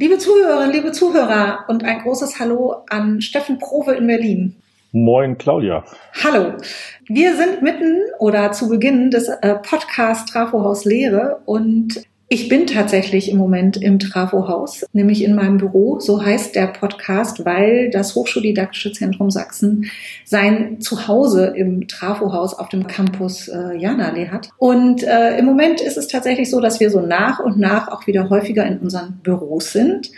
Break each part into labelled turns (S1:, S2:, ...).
S1: Liebe Zuhörerinnen, liebe Zuhörer und ein großes Hallo an Steffen Prove in Berlin.
S2: Moin, Claudia.
S1: Hallo. Wir sind mitten oder zu Beginn des äh, Podcast Trafohaus Lehre und ich bin tatsächlich im Moment im Trafohaus, nämlich in meinem Büro. So heißt der Podcast, weil das Hochschuldidaktische Zentrum Sachsen sein Zuhause im Trafohaus auf dem Campus äh, Janallee hat. Und äh, im Moment ist es tatsächlich so, dass wir so nach und nach auch wieder häufiger in unseren Büros sind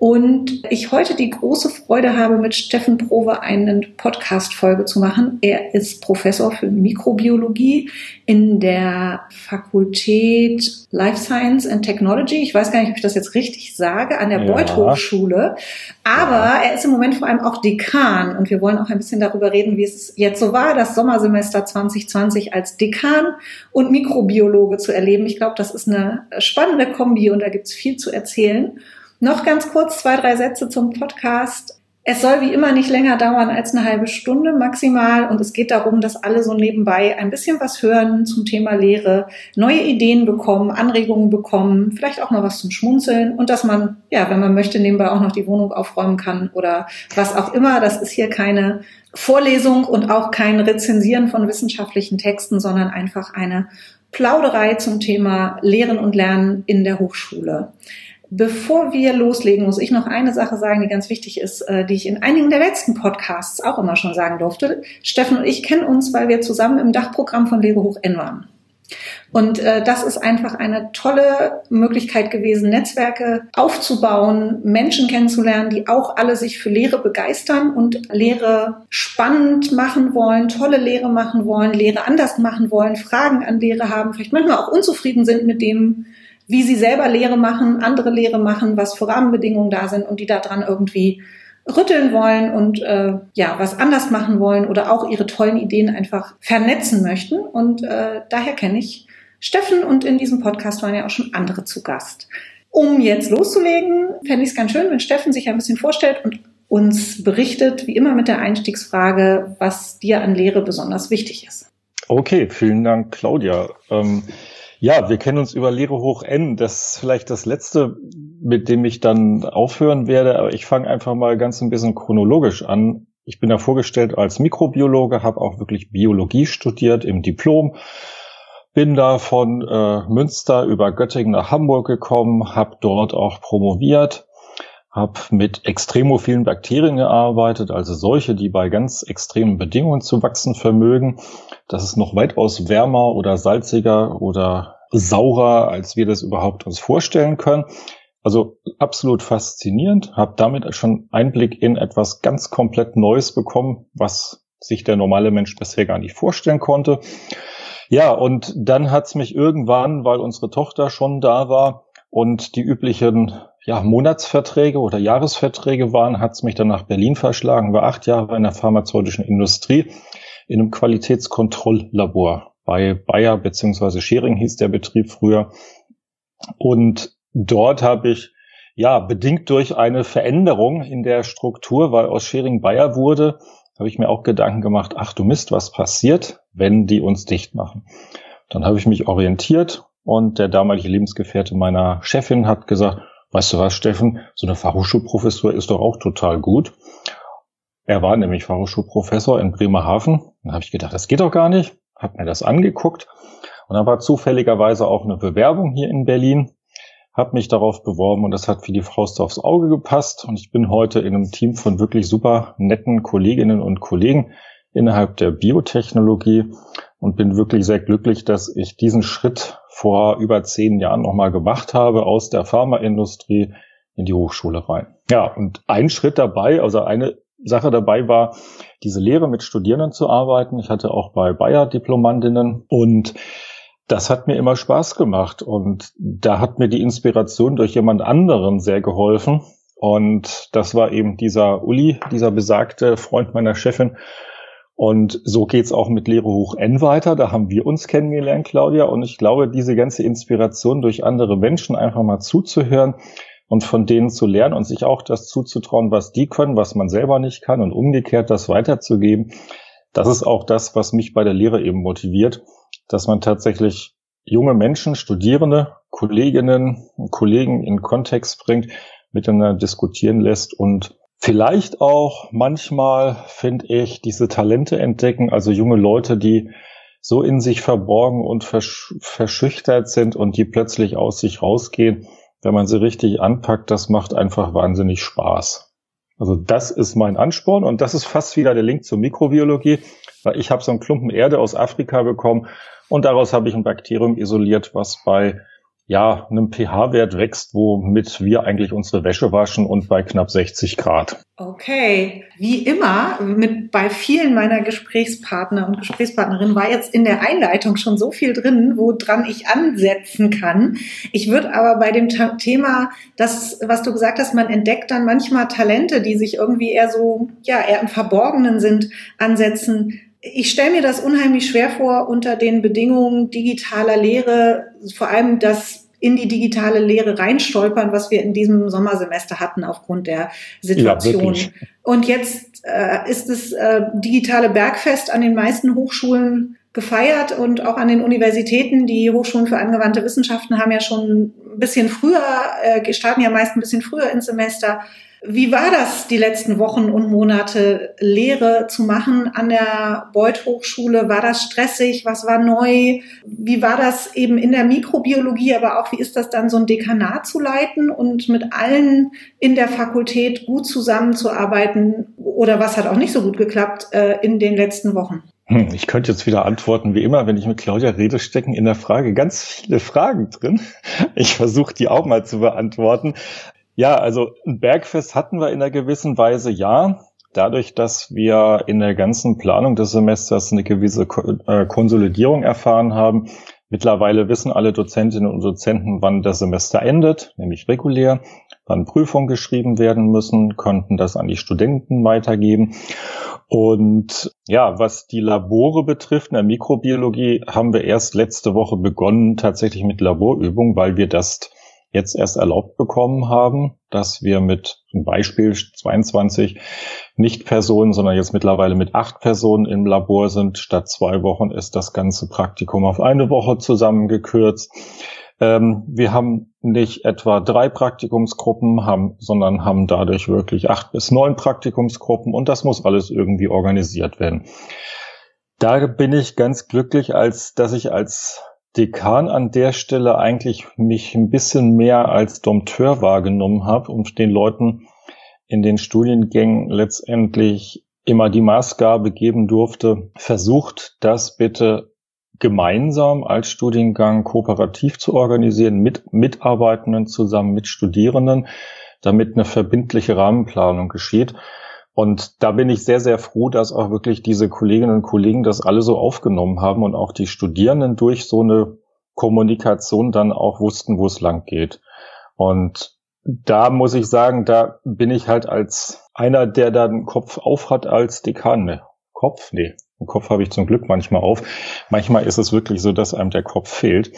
S1: und ich heute die große Freude habe, mit Steffen Prove eine Podcast-Folge zu machen. Er ist Professor für Mikrobiologie in der Fakultät Life Science and Technology. Ich weiß gar nicht, ob ich das jetzt richtig sage, an der ja. Beuth Hochschule. Aber ja. er ist im Moment vor allem auch Dekan. Und wir wollen auch ein bisschen darüber reden, wie es jetzt so war, das Sommersemester 2020 als Dekan und Mikrobiologe zu erleben. Ich glaube, das ist eine spannende Kombi und da gibt es viel zu erzählen. Noch ganz kurz zwei, drei Sätze zum Podcast. Es soll wie immer nicht länger dauern als eine halbe Stunde maximal und es geht darum, dass alle so nebenbei ein bisschen was hören zum Thema Lehre, neue Ideen bekommen, Anregungen bekommen, vielleicht auch mal was zum Schmunzeln und dass man, ja, wenn man möchte, nebenbei auch noch die Wohnung aufräumen kann oder was auch immer. Das ist hier keine Vorlesung und auch kein Rezensieren von wissenschaftlichen Texten, sondern einfach eine Plauderei zum Thema Lehren und Lernen in der Hochschule. Bevor wir loslegen, muss ich noch eine Sache sagen, die ganz wichtig ist, äh, die ich in einigen der letzten Podcasts auch immer schon sagen durfte. Steffen und ich kennen uns, weil wir zusammen im Dachprogramm von Lebe hoch N waren. Und äh, das ist einfach eine tolle Möglichkeit gewesen, Netzwerke aufzubauen, Menschen kennenzulernen, die auch alle sich für Lehre begeistern und Lehre spannend machen wollen, tolle Lehre machen wollen, Lehre anders machen wollen, Fragen an Lehre haben, vielleicht manchmal auch unzufrieden sind mit dem, wie sie selber Lehre machen, andere Lehre machen, was für Rahmenbedingungen da sind und die daran irgendwie rütteln wollen und äh, ja was anders machen wollen oder auch ihre tollen Ideen einfach vernetzen möchten. Und äh, daher kenne ich Steffen und in diesem Podcast waren ja auch schon andere zu Gast. Um jetzt loszulegen, fände ich es ganz schön, wenn Steffen sich ein bisschen vorstellt und uns berichtet, wie immer mit der Einstiegsfrage, was dir an Lehre besonders wichtig ist.
S2: Okay, vielen Dank, Claudia. Ähm ja, wir kennen uns über Lehre hoch N. Das ist vielleicht das letzte, mit dem ich dann aufhören werde, aber ich fange einfach mal ganz ein bisschen chronologisch an. Ich bin da vorgestellt als Mikrobiologe, habe auch wirklich Biologie studiert im Diplom, bin da von äh, Münster über Göttingen nach Hamburg gekommen, habe dort auch promoviert, habe mit extremophilen Bakterien gearbeitet, also solche, die bei ganz extremen Bedingungen zu wachsen vermögen. Das ist noch weitaus wärmer oder salziger oder saurer, als wir das überhaupt uns vorstellen können. Also absolut faszinierend, habe damit schon Einblick in etwas ganz komplett Neues bekommen, was sich der normale Mensch bisher gar nicht vorstellen konnte. Ja, und dann hat's mich irgendwann, weil unsere Tochter schon da war und die üblichen ja, Monatsverträge oder Jahresverträge waren, hat's mich dann nach Berlin verschlagen, war acht Jahre in der pharmazeutischen Industrie in einem Qualitätskontrolllabor bei Bayer beziehungsweise Schering hieß der Betrieb früher. Und dort habe ich ja bedingt durch eine Veränderung in der Struktur, weil aus Schering Bayer wurde, habe ich mir auch Gedanken gemacht, ach du Mist, was passiert, wenn die uns dicht machen? Dann habe ich mich orientiert und der damalige Lebensgefährte meiner Chefin hat gesagt, weißt du was, Steffen, so eine Fachhochschulprofessur ist doch auch total gut. Er war nämlich Fachhochschulprofessor in Bremerhaven. Dann habe ich gedacht, das geht doch gar nicht. Hab mir das angeguckt. Und dann war zufälligerweise auch eine Bewerbung hier in Berlin. Hab mich darauf beworben und das hat wie die Faust aufs Auge gepasst. Und ich bin heute in einem Team von wirklich super netten Kolleginnen und Kollegen innerhalb der Biotechnologie und bin wirklich sehr glücklich, dass ich diesen Schritt vor über zehn Jahren nochmal gemacht habe aus der Pharmaindustrie in die Hochschule rein. Ja, und ein Schritt dabei, also eine Sache dabei war, diese Lehre mit Studierenden zu arbeiten. Ich hatte auch bei Bayer Diplomandinnen und das hat mir immer Spaß gemacht und da hat mir die Inspiration durch jemand anderen sehr geholfen. Und das war eben dieser Uli, dieser besagte Freund meiner Chefin. Und so geht's auch mit Lehre hoch N weiter. Da haben wir uns kennengelernt, Claudia. Und ich glaube, diese ganze Inspiration durch andere Menschen einfach mal zuzuhören, und von denen zu lernen und sich auch das zuzutrauen, was die können, was man selber nicht kann und umgekehrt das weiterzugeben. Das ist auch das, was mich bei der Lehre eben motiviert, dass man tatsächlich junge Menschen, Studierende, Kolleginnen und Kollegen in Kontext bringt, miteinander diskutieren lässt und vielleicht auch manchmal, finde ich, diese Talente entdecken, also junge Leute, die so in sich verborgen und versch verschüchtert sind und die plötzlich aus sich rausgehen, wenn man sie richtig anpackt, das macht einfach wahnsinnig Spaß. Also das ist mein Ansporn und das ist fast wieder der Link zur Mikrobiologie, weil ich habe so einen Klumpen Erde aus Afrika bekommen und daraus habe ich ein Bakterium isoliert, was bei ja, einem pH-Wert wächst, womit wir eigentlich unsere Wäsche waschen und bei knapp 60 Grad.
S1: Okay, wie immer mit bei vielen meiner Gesprächspartner und Gesprächspartnerinnen war jetzt in der Einleitung schon so viel drin, woran ich ansetzen kann. Ich würde aber bei dem Thema, das was du gesagt hast, man entdeckt dann manchmal Talente, die sich irgendwie eher so ja eher im Verborgenen sind, ansetzen ich stelle mir das unheimlich schwer vor unter den Bedingungen digitaler Lehre, vor allem das in die digitale Lehre reinstolpern, was wir in diesem Sommersemester hatten aufgrund der Situation. Ja, und jetzt äh, ist das äh, digitale Bergfest an den meisten Hochschulen gefeiert und auch an den Universitäten. Die Hochschulen für angewandte Wissenschaften haben ja schon ein bisschen früher, äh, starten ja meist ein bisschen früher ins Semester. Wie war das die letzten Wochen und Monate, Lehre zu machen an der Beuth Hochschule? War das stressig? Was war neu? Wie war das eben in der Mikrobiologie, aber auch wie ist das dann so ein Dekanat zu leiten und mit allen in der Fakultät gut zusammenzuarbeiten? Oder was hat auch nicht so gut geklappt äh, in den letzten Wochen?
S2: Hm, ich könnte jetzt wieder antworten, wie immer, wenn ich mit Claudia rede, stecken in der Frage ganz viele Fragen drin. Ich versuche die auch mal zu beantworten. Ja, also ein Bergfest hatten wir in einer gewissen Weise, ja. Dadurch, dass wir in der ganzen Planung des Semesters eine gewisse äh, Konsolidierung erfahren haben. Mittlerweile wissen alle Dozentinnen und Dozenten, wann das Semester endet, nämlich regulär, wann Prüfungen geschrieben werden müssen, konnten das an die Studenten weitergeben. Und ja, was die Labore betrifft, in der Mikrobiologie haben wir erst letzte Woche begonnen, tatsächlich mit Laborübungen, weil wir das jetzt erst erlaubt bekommen haben, dass wir mit zum Beispiel 22 Nicht-Personen, sondern jetzt mittlerweile mit acht Personen im Labor sind. Statt zwei Wochen ist das ganze Praktikum auf eine Woche zusammengekürzt. Ähm, wir haben nicht etwa drei Praktikumsgruppen, haben, sondern haben dadurch wirklich acht bis neun Praktikumsgruppen und das muss alles irgendwie organisiert werden. Da bin ich ganz glücklich, als dass ich als Dekan an der Stelle eigentlich mich ein bisschen mehr als Dompteur wahrgenommen habe und den Leuten in den Studiengängen letztendlich immer die Maßgabe geben durfte, versucht das bitte gemeinsam als Studiengang kooperativ zu organisieren, mit Mitarbeitenden zusammen, mit Studierenden, damit eine verbindliche Rahmenplanung geschieht. Und da bin ich sehr, sehr froh, dass auch wirklich diese Kolleginnen und Kollegen das alle so aufgenommen haben und auch die Studierenden durch so eine Kommunikation dann auch wussten, wo es lang geht. Und da muss ich sagen, da bin ich halt als einer, der da den Kopf auf hat als Dekan. Ne, Kopf? Nee, den Kopf habe ich zum Glück manchmal auf. Manchmal ist es wirklich so, dass einem der Kopf fehlt.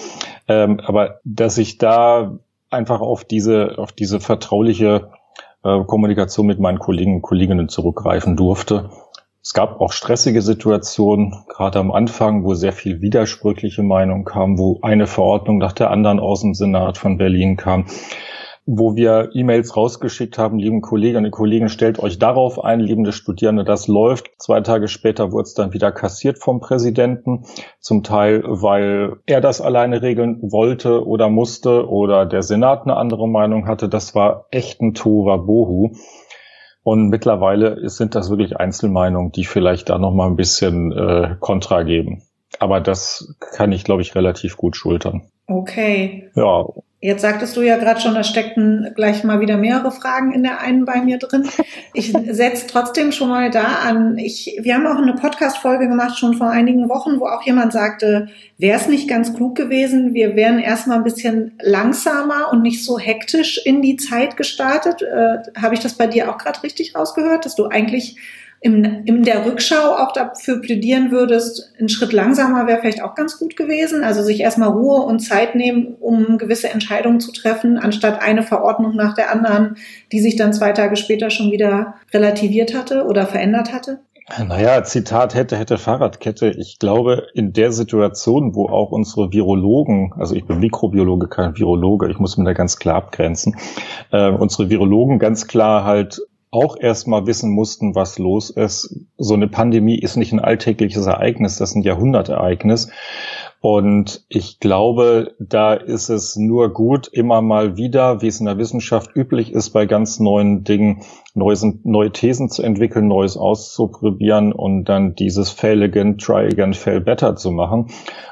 S2: Ähm, aber dass ich da einfach auf diese, auf diese vertrauliche äh, Kommunikation mit meinen Kollegen und Kolleginnen zurückgreifen durfte. Es gab auch stressige Situationen, gerade am Anfang, wo sehr viel widersprüchliche Meinungen kam, wo eine Verordnung nach der anderen aus dem Senat von Berlin kam wo wir E-Mails rausgeschickt haben, lieben Kolleginnen und Kollegen, stellt euch darauf ein, liebende Studierende, das läuft. Zwei Tage später wurde es dann wieder kassiert vom Präsidenten, zum Teil, weil er das alleine regeln wollte oder musste oder der Senat eine andere Meinung hatte. Das war echt ein Bohu. Und mittlerweile sind das wirklich Einzelmeinungen, die vielleicht da noch mal ein bisschen äh, Kontra geben. Aber das kann ich, glaube ich, relativ gut schultern.
S1: Okay. Ja. Jetzt sagtest du ja gerade schon, da steckten gleich mal wieder mehrere Fragen in der einen bei mir drin. Ich setze trotzdem schon mal da an. Ich, wir haben auch eine Podcast-Folge gemacht, schon vor einigen Wochen, wo auch jemand sagte, wäre es nicht ganz klug gewesen, wir wären erstmal ein bisschen langsamer und nicht so hektisch in die Zeit gestartet. Äh, Habe ich das bei dir auch gerade richtig rausgehört, dass du eigentlich im, in der Rückschau auch dafür plädieren würdest, ein Schritt langsamer wäre vielleicht auch ganz gut gewesen. Also sich erstmal Ruhe und Zeit nehmen, um gewisse Entscheidungen zu treffen, anstatt eine Verordnung nach der anderen, die sich dann zwei Tage später schon wieder relativiert hatte oder verändert hatte?
S2: Naja, Zitat hätte, hätte Fahrradkette. Ich glaube, in der Situation, wo auch unsere Virologen, also ich bin Mikrobiologe, kein Virologe, ich muss mir da ganz klar abgrenzen, äh, unsere Virologen ganz klar halt auch erstmal wissen mussten, was los ist. So eine Pandemie ist nicht ein alltägliches Ereignis, das ist ein Jahrhundertereignis. Und ich glaube, da ist es nur gut, immer mal wieder, wie es in der Wissenschaft üblich ist, bei ganz neuen Dingen neues, neue Thesen zu entwickeln, Neues auszuprobieren und dann dieses Fail again, try again, fail better zu machen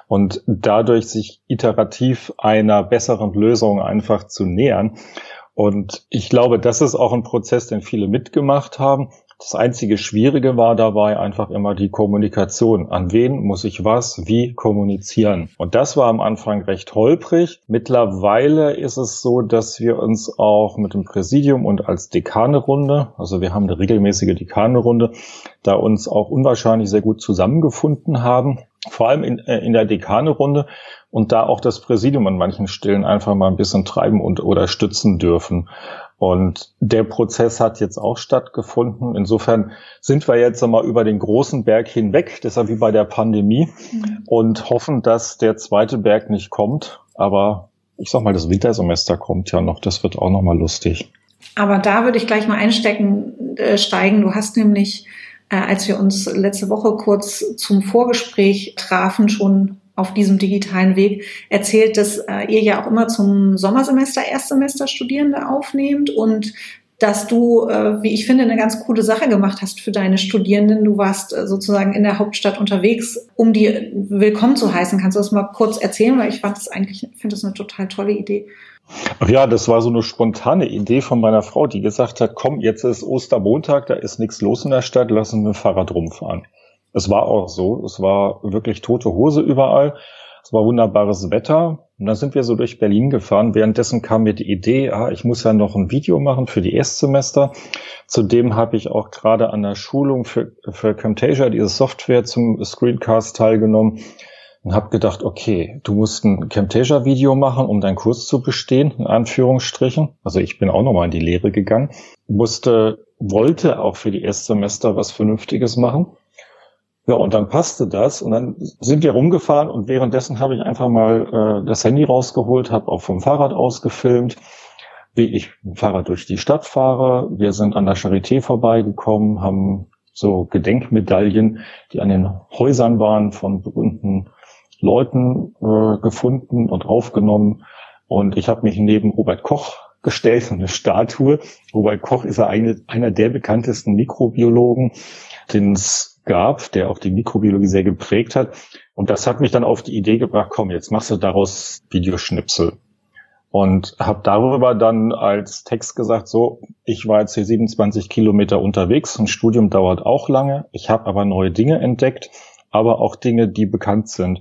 S2: und dadurch sich iterativ einer besseren Lösung einfach zu nähern. Und ich glaube, das ist auch ein Prozess, den viele mitgemacht haben. Das einzige Schwierige war dabei einfach immer die Kommunikation. An wen muss ich was, wie kommunizieren? Und das war am Anfang recht holprig. Mittlerweile ist es so, dass wir uns auch mit dem Präsidium und als Dekanerunde, also wir haben eine regelmäßige Dekanerunde, da uns auch unwahrscheinlich sehr gut zusammengefunden haben. Vor allem in, äh, in der Dekanerunde und da auch das Präsidium an manchen Stellen einfach mal ein bisschen treiben und oder stützen dürfen. Und der Prozess hat jetzt auch stattgefunden. Insofern sind wir jetzt einmal über den großen Berg hinweg, deshalb wie bei der Pandemie, mhm. und hoffen, dass der zweite Berg nicht kommt. Aber ich sag mal, das Wintersemester kommt ja noch. Das wird auch noch mal lustig.
S1: Aber da würde ich gleich mal einstecken, äh, steigen. Du hast nämlich, äh, als wir uns letzte Woche kurz zum Vorgespräch trafen, schon auf diesem digitalen Weg erzählt, dass äh, ihr ja auch immer zum Sommersemester Erstsemester Studierende aufnehmt und dass du, äh, wie ich finde, eine ganz coole Sache gemacht hast für deine Studierenden. Du warst äh, sozusagen in der Hauptstadt unterwegs, um die willkommen zu heißen. Kannst du das mal kurz erzählen? Weil ich fand das eigentlich, finde das eine total tolle Idee.
S2: Ach ja, das war so eine spontane Idee von meiner Frau, die gesagt hat, komm, jetzt ist Ostermontag, da ist nichts los in der Stadt, lass uns mit dem Fahrrad rumfahren. Es war auch so. Es war wirklich tote Hose überall. Es war wunderbares Wetter. Und dann sind wir so durch Berlin gefahren. Währenddessen kam mir die Idee, ah, ich muss ja noch ein Video machen für die Erstsemester. Zudem habe ich auch gerade an der Schulung für, für Camtasia, diese Software zum Screencast teilgenommen und habe gedacht, okay, du musst ein Camtasia-Video machen, um deinen Kurs zu bestehen, in Anführungsstrichen. Also ich bin auch nochmal in die Lehre gegangen, musste, wollte auch für die Erstsemester was Vernünftiges machen ja, und dann passte das und dann sind wir rumgefahren und währenddessen habe ich einfach mal äh, das Handy rausgeholt, habe auch vom Fahrrad aus gefilmt, wie ich mit dem Fahrrad durch die Stadt fahre. Wir sind an der Charité vorbeigekommen, haben so Gedenkmedaillen, die an den Häusern waren, von berühmten Leuten äh, gefunden und aufgenommen. Und ich habe mich neben Robert Koch gestellt, eine Statue. Robert Koch ist ja eine, einer der bekanntesten Mikrobiologen, den es gab, der auch die Mikrobiologie sehr geprägt hat. Und das hat mich dann auf die Idee gebracht, komm, jetzt machst du daraus Videoschnipsel. Und habe darüber dann als Text gesagt, so, ich war jetzt hier 27 Kilometer unterwegs, ein Studium dauert auch lange, ich habe aber neue Dinge entdeckt, aber auch Dinge, die bekannt sind.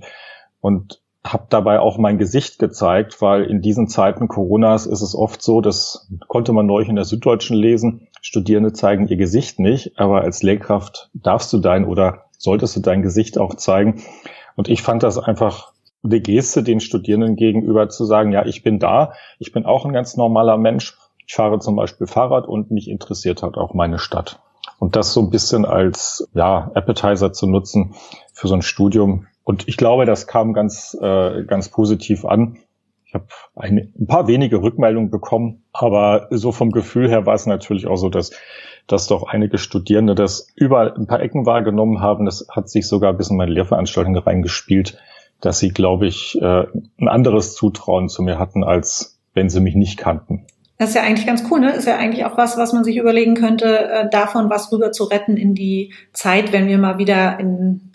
S2: Und habe dabei auch mein Gesicht gezeigt, weil in diesen Zeiten Coronas ist es oft so, das konnte man neulich in der Süddeutschen lesen, Studierende zeigen ihr Gesicht nicht, aber als Lehrkraft darfst du dein oder solltest du dein Gesicht auch zeigen. Und ich fand das einfach eine Geste den Studierenden gegenüber zu sagen, ja, ich bin da, ich bin auch ein ganz normaler Mensch, ich fahre zum Beispiel Fahrrad und mich interessiert halt auch meine Stadt. Und das so ein bisschen als ja, Appetizer zu nutzen für so ein Studium, und ich glaube, das kam ganz, äh, ganz positiv an. Ich habe ein, ein paar wenige Rückmeldungen bekommen, aber so vom Gefühl her war es natürlich auch so, dass, dass doch einige Studierende das über ein paar Ecken wahrgenommen haben. Das hat sich sogar bis in meine Lehrveranstaltung reingespielt, dass sie, glaube ich, äh, ein anderes Zutrauen zu mir hatten, als wenn sie mich nicht kannten.
S1: Das ist ja eigentlich ganz cool, ne? Ist ja eigentlich auch was, was man sich überlegen könnte, äh, davon was rüber zu retten in die Zeit, wenn wir mal wieder in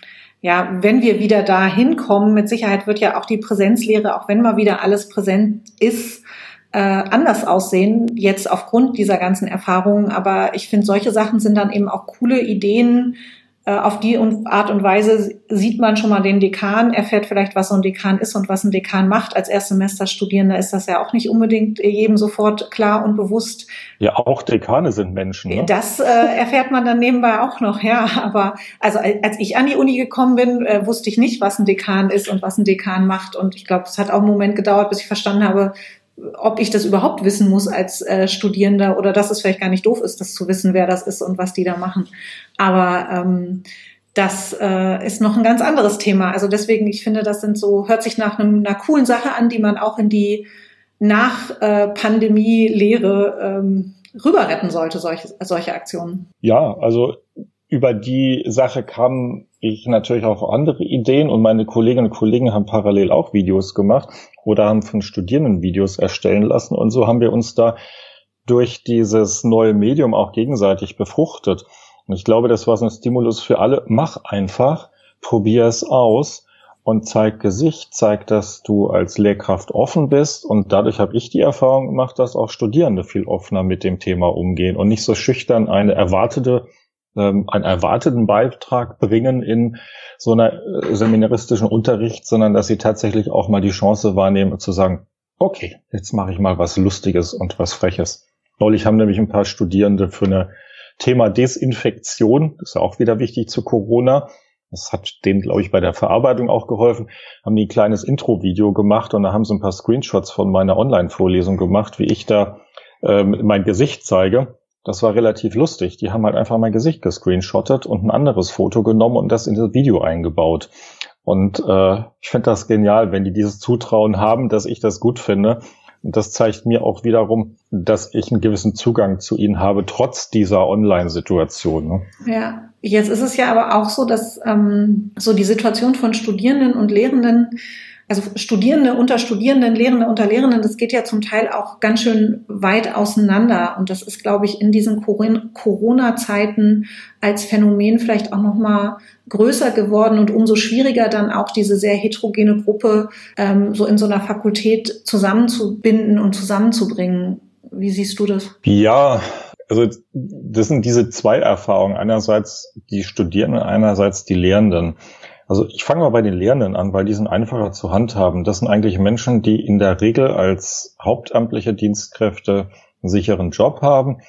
S1: ja, wenn wir wieder da hinkommen, mit Sicherheit wird ja auch die Präsenzlehre, auch wenn mal wieder alles präsent ist, äh, anders aussehen, jetzt aufgrund dieser ganzen Erfahrungen. Aber ich finde, solche Sachen sind dann eben auch coole Ideen, auf die Art und Weise sieht man schon mal den Dekan, erfährt vielleicht, was so ein Dekan ist und was ein Dekan macht. Als Erstsemesterstudierender ist das ja auch nicht unbedingt jedem sofort klar und bewusst.
S2: Ja, auch Dekane sind Menschen. Ne?
S1: Das äh, erfährt man dann nebenbei auch noch, ja. Aber also als ich an die Uni gekommen bin, äh, wusste ich nicht, was ein Dekan ist und was ein Dekan macht. Und ich glaube, es hat auch einen Moment gedauert, bis ich verstanden habe, ob ich das überhaupt wissen muss als äh, Studierender oder dass es vielleicht gar nicht doof ist, das zu wissen, wer das ist und was die da machen. Aber ähm, das äh, ist noch ein ganz anderes Thema. Also deswegen, ich finde, das sind so, hört sich nach einem, einer coolen Sache an, die man auch in die nach äh, Pandemie-Lehre ähm, rüber retten sollte, solche, solche Aktionen.
S2: Ja, also über die Sache kamen ich natürlich auch andere Ideen und meine Kolleginnen und Kollegen haben parallel auch Videos gemacht oder haben von Studierenden Videos erstellen lassen und so haben wir uns da durch dieses neue Medium auch gegenseitig befruchtet. Und ich glaube, das war so ein Stimulus für alle. Mach einfach, probier es aus und zeig Gesicht, zeig, dass du als Lehrkraft offen bist. Und dadurch habe ich die Erfahrung gemacht, dass auch Studierende viel offener mit dem Thema umgehen und nicht so schüchtern eine erwartete ähm, einen erwarteten Beitrag bringen in so einer äh, seminaristischen Unterricht, sondern dass sie tatsächlich auch mal die Chance wahrnehmen zu sagen, okay, jetzt mache ich mal was Lustiges und was Freches. Neulich haben nämlich ein paar Studierende für eine Thema Desinfektion, das ist ja auch wieder wichtig zu Corona, das hat denen, glaube ich, bei der Verarbeitung auch geholfen, haben die ein kleines Intro-Video gemacht und da haben sie ein paar Screenshots von meiner Online-Vorlesung gemacht, wie ich da ähm, mein Gesicht zeige. Das war relativ lustig. Die haben halt einfach mein Gesicht gescreenshottet und ein anderes Foto genommen und das in das Video eingebaut. Und äh, ich finde das genial, wenn die dieses Zutrauen haben, dass ich das gut finde. Und das zeigt mir auch wiederum, dass ich einen gewissen Zugang zu ihnen habe, trotz dieser Online-Situation. Ne?
S1: Ja, jetzt ist es ja aber auch so, dass ähm, so die Situation von Studierenden und Lehrenden also Studierende unter Studierenden, Lehrende unter Lehrenden, das geht ja zum Teil auch ganz schön weit auseinander. Und das ist, glaube ich, in diesen Corona-Zeiten als Phänomen vielleicht auch nochmal größer geworden und umso schwieriger dann auch diese sehr heterogene Gruppe ähm, so in so einer Fakultät zusammenzubinden und zusammenzubringen. Wie siehst du das?
S2: Ja, also das sind diese zwei Erfahrungen. Einerseits die Studierenden, einerseits die Lehrenden. Also ich fange mal bei den Lehrenden an, weil die sind einfacher zu handhaben. Das sind eigentlich Menschen, die in der Regel als hauptamtliche Dienstkräfte einen sicheren Job haben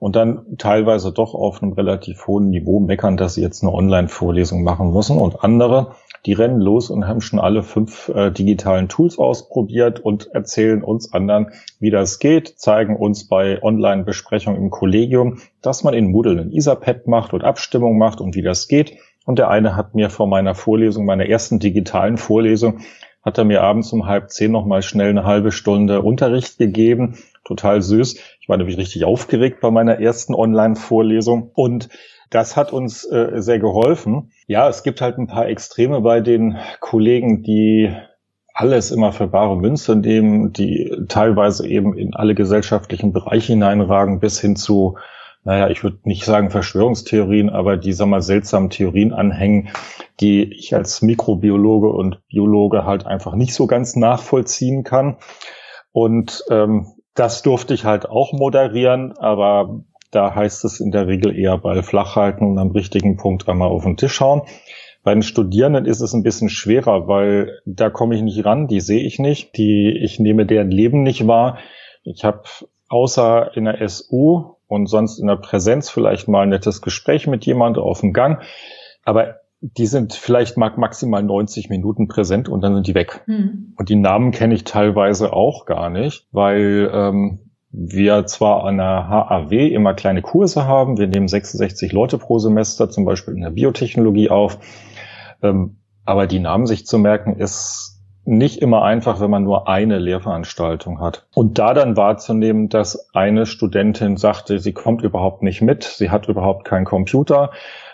S2: und dann teilweise doch auf einem relativ hohen Niveau meckern, dass sie jetzt eine Online-Vorlesung machen müssen. Und andere, die rennen los und haben schon alle fünf äh, digitalen Tools ausprobiert und erzählen uns anderen, wie das geht, zeigen uns bei Online-Besprechungen im Kollegium, dass man in Moodle ein Etherpad macht und Abstimmung macht und wie das geht. Und der eine hat mir vor meiner Vorlesung, meiner ersten digitalen Vorlesung, hat er mir abends um halb zehn noch mal schnell eine halbe Stunde Unterricht gegeben. Total süß. Ich war nämlich richtig aufgeregt bei meiner ersten Online-Vorlesung. Und das hat uns äh, sehr geholfen. Ja, es gibt halt ein paar Extreme bei den Kollegen, die alles immer für bare Münze nehmen, die teilweise eben in alle gesellschaftlichen Bereiche hineinragen, bis hin zu naja, ich würde nicht sagen Verschwörungstheorien, aber die, sag mal, seltsamen Theorien anhängen, die ich als Mikrobiologe und Biologe halt einfach nicht so ganz nachvollziehen kann. Und ähm, das durfte ich halt auch moderieren, aber da heißt es in der Regel eher Ball flach halten und am richtigen Punkt einmal auf den Tisch schauen. Bei den Studierenden ist es ein bisschen schwerer, weil da komme ich nicht ran, die sehe ich nicht, die ich nehme deren Leben nicht wahr. Ich habe außer in der SU und sonst in der Präsenz vielleicht mal ein nettes Gespräch mit jemand auf dem Gang. Aber die sind vielleicht maximal 90 Minuten präsent und dann sind die weg. Mhm. Und die Namen kenne ich teilweise auch gar nicht, weil ähm, wir zwar an der HAW immer kleine Kurse haben, wir nehmen 66 Leute pro Semester zum Beispiel in der Biotechnologie auf, ähm, aber die Namen sich zu merken ist nicht immer einfach, wenn man nur eine Lehrveranstaltung hat. Und da dann wahrzunehmen, dass eine Studentin sagte, sie kommt überhaupt nicht mit, sie hat überhaupt keinen Computer,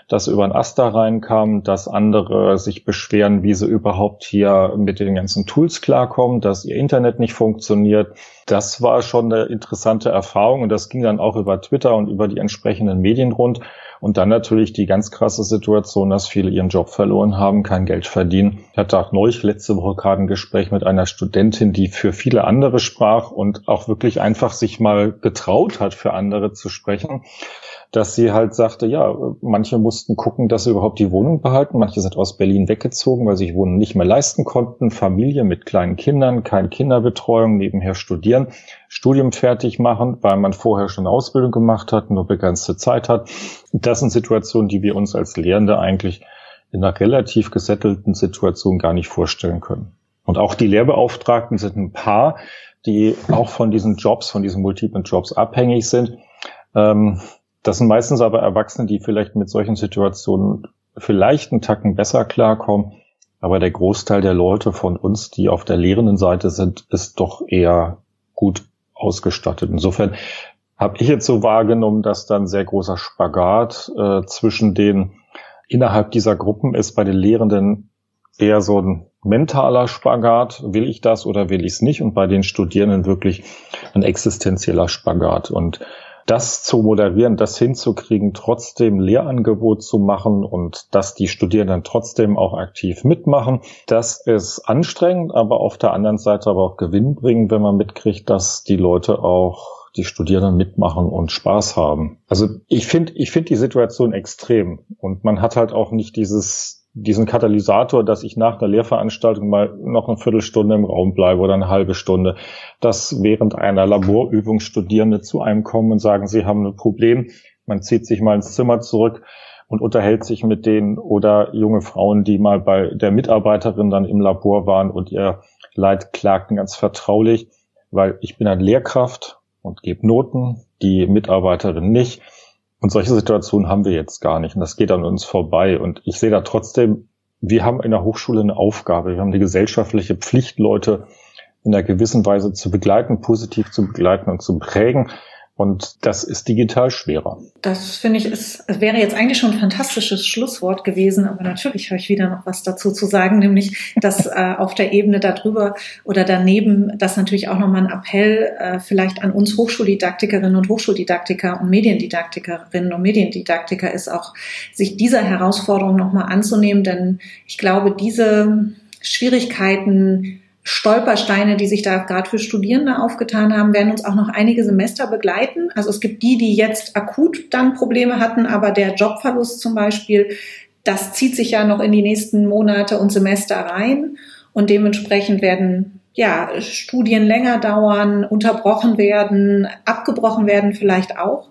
S2: dass über ein Asta reinkam, dass andere sich beschweren, wie sie überhaupt hier mit den ganzen Tools klarkommen, dass ihr Internet nicht funktioniert. Das war schon eine interessante Erfahrung und das ging dann auch über Twitter und über die entsprechenden Medien rund. Und dann natürlich die ganz krasse Situation, dass viele ihren Job verloren haben, kein Geld verdienen. Ich hatte auch neulich letzte Woche gerade ein Gespräch mit einer Studentin, die für viele andere sprach und auch wirklich einfach sich mal getraut hat, für andere zu sprechen dass sie halt sagte, ja, manche mussten gucken, dass sie überhaupt die Wohnung behalten, manche sind aus Berlin weggezogen, weil sie sich Wohnen nicht mehr leisten konnten, Familie mit kleinen Kindern, keine Kinderbetreuung, nebenher studieren, Studium fertig machen, weil man vorher schon Ausbildung gemacht hat, nur begrenzte Zeit hat. Das sind Situationen, die wir uns als Lehrende eigentlich in einer relativ gesettelten Situation gar nicht vorstellen können. Und auch die Lehrbeauftragten sind ein paar, die auch von diesen Jobs, von diesen multiplen Jobs abhängig sind. Ähm, das sind meistens aber Erwachsene, die vielleicht mit solchen Situationen vielleicht einen Tacken besser klarkommen. Aber der Großteil der Leute von uns, die auf der lehrenden Seite sind, ist doch eher gut ausgestattet. Insofern habe ich jetzt so wahrgenommen, dass dann sehr großer Spagat äh, zwischen den innerhalb dieser Gruppen ist bei den Lehrenden eher so ein mentaler Spagat, will ich das oder will ich es nicht? Und bei den Studierenden wirklich ein existenzieller Spagat. Und das zu moderieren, das hinzukriegen, trotzdem Lehrangebot zu machen und dass die Studierenden trotzdem auch aktiv mitmachen, das ist anstrengend, aber auf der anderen Seite aber auch gewinnbringend, wenn man mitkriegt, dass die Leute auch die Studierenden mitmachen und Spaß haben. Also ich finde, ich finde die Situation extrem und man hat halt auch nicht dieses diesen Katalysator, dass ich nach der Lehrveranstaltung mal noch eine Viertelstunde im Raum bleibe oder eine halbe Stunde, dass während einer Laborübung Studierende zu einem kommen und sagen, sie haben ein Problem, man zieht sich mal ins Zimmer zurück und unterhält sich mit denen oder junge Frauen, die mal bei der Mitarbeiterin dann im Labor waren und ihr Leid klagten ganz vertraulich, weil ich bin eine Lehrkraft und gebe Noten, die Mitarbeiterin nicht. Und solche Situationen haben wir jetzt gar nicht. Und das geht an uns vorbei. Und ich sehe da trotzdem, wir haben in der Hochschule eine Aufgabe. Wir haben die gesellschaftliche Pflicht, Leute in einer gewissen Weise zu begleiten, positiv zu begleiten und zu prägen. Und das ist digital schwerer.
S1: Das finde ich, ist, wäre jetzt eigentlich schon ein fantastisches Schlusswort gewesen, aber natürlich habe ich wieder noch was dazu zu sagen, nämlich, dass äh, auf der Ebene darüber oder daneben, dass natürlich auch nochmal ein Appell äh, vielleicht an uns Hochschuldidaktikerinnen und Hochschuldidaktiker und Mediendidaktikerinnen und Mediendidaktiker ist, auch sich dieser Herausforderung nochmal anzunehmen, denn ich glaube, diese Schwierigkeiten, Stolpersteine, die sich da gerade für Studierende aufgetan haben, werden uns auch noch einige Semester begleiten. Also es gibt die, die jetzt akut dann Probleme hatten, aber der Jobverlust zum Beispiel, das zieht sich ja noch in die nächsten Monate und Semester rein und dementsprechend werden ja Studien länger dauern, unterbrochen werden, abgebrochen werden vielleicht auch.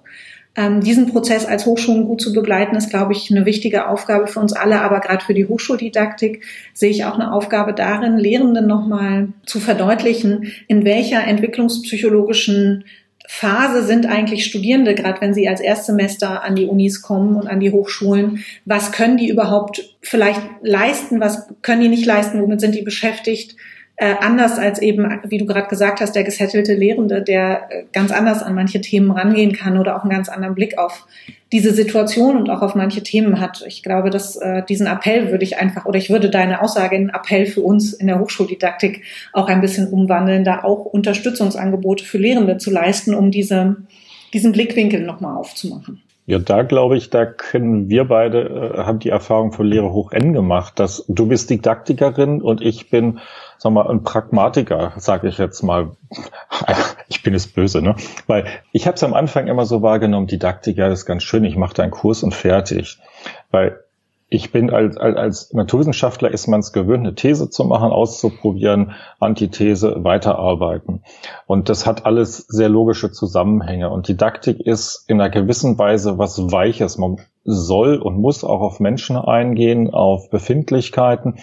S1: Ähm, diesen Prozess als Hochschulen gut zu begleiten, ist, glaube ich, eine wichtige Aufgabe für uns alle. Aber gerade für die Hochschuldidaktik sehe ich auch eine Aufgabe darin, Lehrenden nochmal zu verdeutlichen, in welcher entwicklungspsychologischen Phase sind eigentlich Studierende, gerade wenn sie als Erstsemester an die Unis kommen und an die Hochschulen? Was können die überhaupt vielleicht leisten? Was können die nicht leisten? Womit sind die beschäftigt? Äh, anders als eben, wie du gerade gesagt hast, der gesettelte Lehrende, der äh, ganz anders an manche Themen rangehen kann oder auch einen ganz anderen Blick auf diese Situation und auch auf manche Themen hat. Ich glaube, dass äh, diesen Appell würde ich einfach, oder ich würde deine Aussage in Appell für uns in der Hochschuldidaktik auch ein bisschen umwandeln, da auch Unterstützungsangebote für Lehrende zu leisten, um diese, diesen Blickwinkel nochmal aufzumachen.
S2: Ja, da glaube ich, da können wir beide, äh, haben die Erfahrung von Lehre hoch N gemacht, dass du bist Didaktikerin und ich bin, sag mal, ein Pragmatiker, sage ich jetzt mal. Ich bin es böse, ne? Weil ich habe es am Anfang immer so wahrgenommen, Didaktiker ist ganz schön, ich mache da einen Kurs und fertig. Weil ich bin als, als, als Naturwissenschaftler ist man es gewöhnt, eine These zu machen, auszuprobieren, Antithese, weiterarbeiten. Und das hat alles sehr logische Zusammenhänge. Und Didaktik ist in einer gewissen Weise was Weiches. Man soll und muss auch auf Menschen eingehen, auf Befindlichkeiten.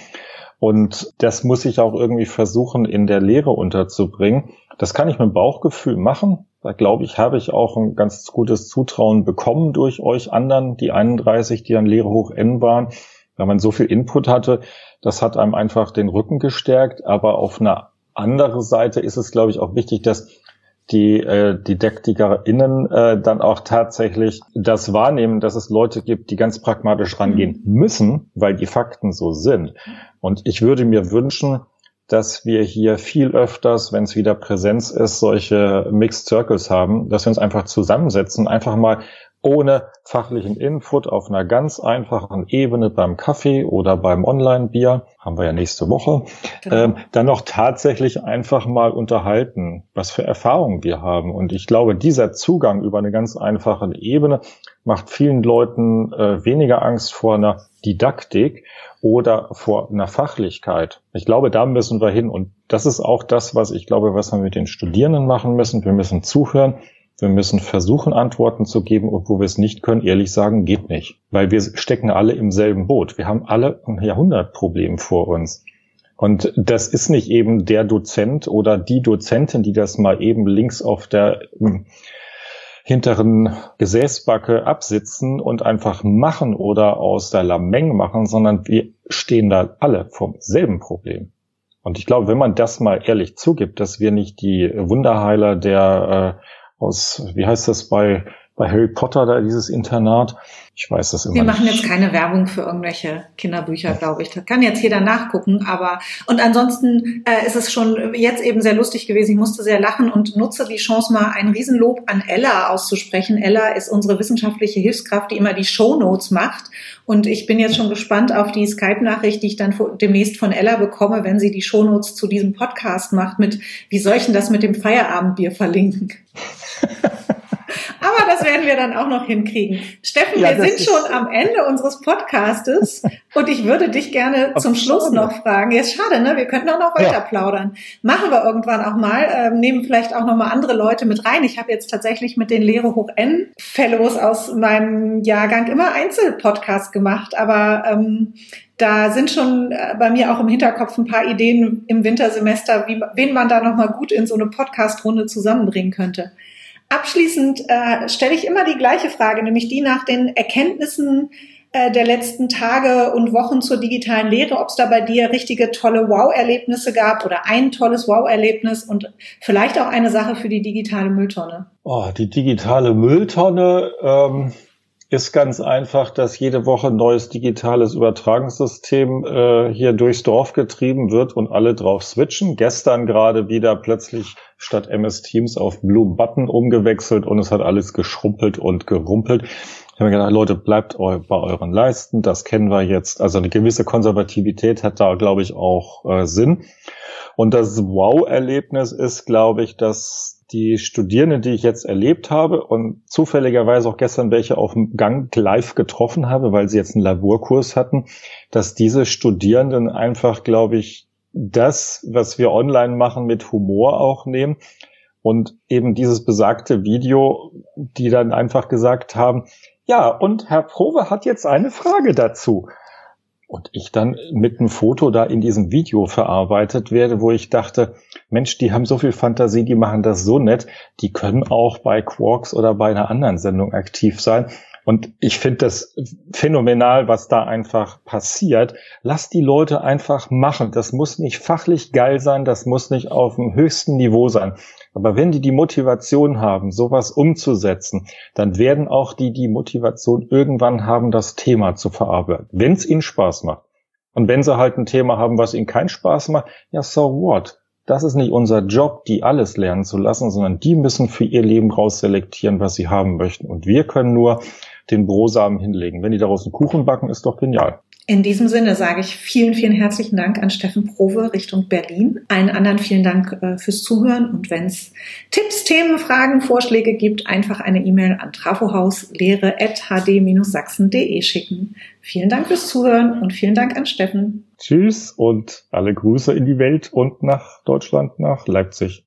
S2: Und das muss ich auch irgendwie versuchen, in der Lehre unterzubringen. Das kann ich mit Bauchgefühl machen. Da glaube ich, habe ich auch ein ganz gutes Zutrauen bekommen durch euch anderen, die 31, die an Lehre hoch N waren, weil man so viel Input hatte. Das hat einem einfach den Rücken gestärkt. Aber auf einer anderen Seite ist es, glaube ich, auch wichtig, dass die äh, DidaktikerInnen äh, dann auch tatsächlich das wahrnehmen, dass es Leute gibt, die ganz pragmatisch rangehen mhm. müssen, weil die Fakten so sind. Und ich würde mir wünschen, dass wir hier viel öfters, wenn es wieder Präsenz ist, solche Mixed Circles haben, dass wir uns einfach zusammensetzen, einfach mal ohne fachlichen Input auf einer ganz einfachen Ebene beim Kaffee oder beim Online-Bier, haben wir ja nächste Woche, genau. ähm, dann noch tatsächlich einfach mal unterhalten, was für Erfahrungen wir haben. Und ich glaube, dieser Zugang über eine ganz einfache Ebene macht vielen Leuten äh, weniger Angst vor einer Didaktik oder vor einer Fachlichkeit. Ich glaube, da müssen wir hin. Und das ist auch das, was ich glaube, was wir mit den Studierenden machen müssen. Wir müssen zuhören. Wir müssen versuchen, Antworten zu geben, wo wir es nicht können, ehrlich sagen, geht nicht. Weil wir stecken alle im selben Boot. Wir haben alle ein Jahrhundertproblem vor uns. Und das ist nicht eben der Dozent oder die Dozentin, die das mal eben links auf der hm, hinteren Gesäßbacke absitzen und einfach machen oder aus der Lameng machen, sondern wir stehen da alle vom selben Problem. Und ich glaube, wenn man das mal ehrlich zugibt, dass wir nicht die Wunderheiler der äh, aus, wie heißt das bei bei Harry Potter da dieses Internat. Ich weiß das immer.
S1: Wir machen nicht. jetzt keine Werbung für irgendwelche Kinderbücher, glaube ich. Das kann jetzt jeder nachgucken, aber und ansonsten äh, ist es schon jetzt eben sehr lustig gewesen. Ich musste sehr lachen und nutze die Chance mal ein Riesenlob an Ella auszusprechen. Ella ist unsere wissenschaftliche Hilfskraft, die immer die Shownotes macht und ich bin jetzt schon gespannt auf die Skype-Nachricht, die ich dann demnächst von Ella bekomme, wenn sie die Shownotes zu diesem Podcast macht mit, wie soll ich denn das mit dem Feierabendbier verlinken? Aber das werden wir dann auch noch hinkriegen. Steffen, ja, wir sind schon am Ende unseres Podcastes und ich würde dich gerne zum Schluss noch fragen. Jetzt schade, ne? Wir könnten auch noch weiter ja. plaudern. Machen wir irgendwann auch mal. Ähm, nehmen vielleicht auch noch mal andere Leute mit rein. Ich habe jetzt tatsächlich mit den Lehre hoch N Fellows aus meinem Jahrgang immer Einzelpodcasts gemacht, aber ähm, da sind schon äh, bei mir auch im Hinterkopf ein paar Ideen im Wintersemester, wie, wen man da noch mal gut in so eine Podcast-Runde zusammenbringen könnte. Abschließend äh, stelle ich immer die gleiche Frage, nämlich die nach den Erkenntnissen äh, der letzten Tage und Wochen zur digitalen Lehre, ob es da bei dir richtige tolle Wow-Erlebnisse gab oder ein tolles Wow-Erlebnis und vielleicht auch eine Sache für die digitale Mülltonne.
S2: Oh, die digitale Mülltonne. Ähm ist ganz einfach, dass jede Woche ein neues digitales Übertragungssystem äh, hier durchs Dorf getrieben wird und alle drauf switchen. Gestern gerade wieder plötzlich statt MS Teams auf Blue Button umgewechselt und es hat alles geschrumpelt und gerumpelt. Ich habe mir gedacht, Leute, bleibt bei euren Leisten, das kennen wir jetzt. Also eine gewisse Konservativität hat da, glaube ich, auch äh, Sinn. Und das Wow-Erlebnis ist, glaube ich, dass die Studierenden, die ich jetzt erlebt habe und zufälligerweise auch gestern welche auf dem Gang live getroffen habe, weil sie jetzt einen Laborkurs hatten, dass diese Studierenden einfach, glaube ich, das, was wir online machen, mit Humor auch nehmen und eben dieses besagte Video, die dann einfach gesagt haben, ja, und Herr Prove hat jetzt eine Frage dazu. Und ich dann mit einem Foto da in diesem Video verarbeitet werde, wo ich dachte, Mensch, die haben so viel Fantasie, die machen das so nett, die können auch bei Quarks oder bei einer anderen Sendung aktiv sein. Und ich finde das phänomenal, was da einfach passiert. Lass die Leute einfach machen. Das muss nicht fachlich geil sein, das muss nicht auf dem höchsten Niveau sein. Aber wenn die die Motivation haben, sowas umzusetzen, dann werden auch die die Motivation irgendwann haben, das Thema zu verarbeiten, wenn es ihnen Spaß macht. Und wenn sie halt ein Thema haben, was ihnen keinen Spaß macht, ja, so what? Das ist nicht unser Job, die alles lernen zu lassen, sondern die müssen für ihr Leben rausselektieren, was sie haben möchten. Und wir können nur den Brosamen hinlegen. Wenn die daraus einen Kuchen backen, ist doch genial.
S1: In diesem Sinne sage ich vielen, vielen herzlichen Dank an Steffen Prove Richtung Berlin. Allen anderen vielen Dank äh, fürs Zuhören. Und wenn es Tipps, Themen, Fragen, Vorschläge gibt, einfach eine E-Mail an trafohauslehre.hd-sachsen.de schicken. Vielen Dank fürs Zuhören und vielen Dank an Steffen.
S2: Tschüss und alle Grüße in die Welt und nach Deutschland, nach Leipzig.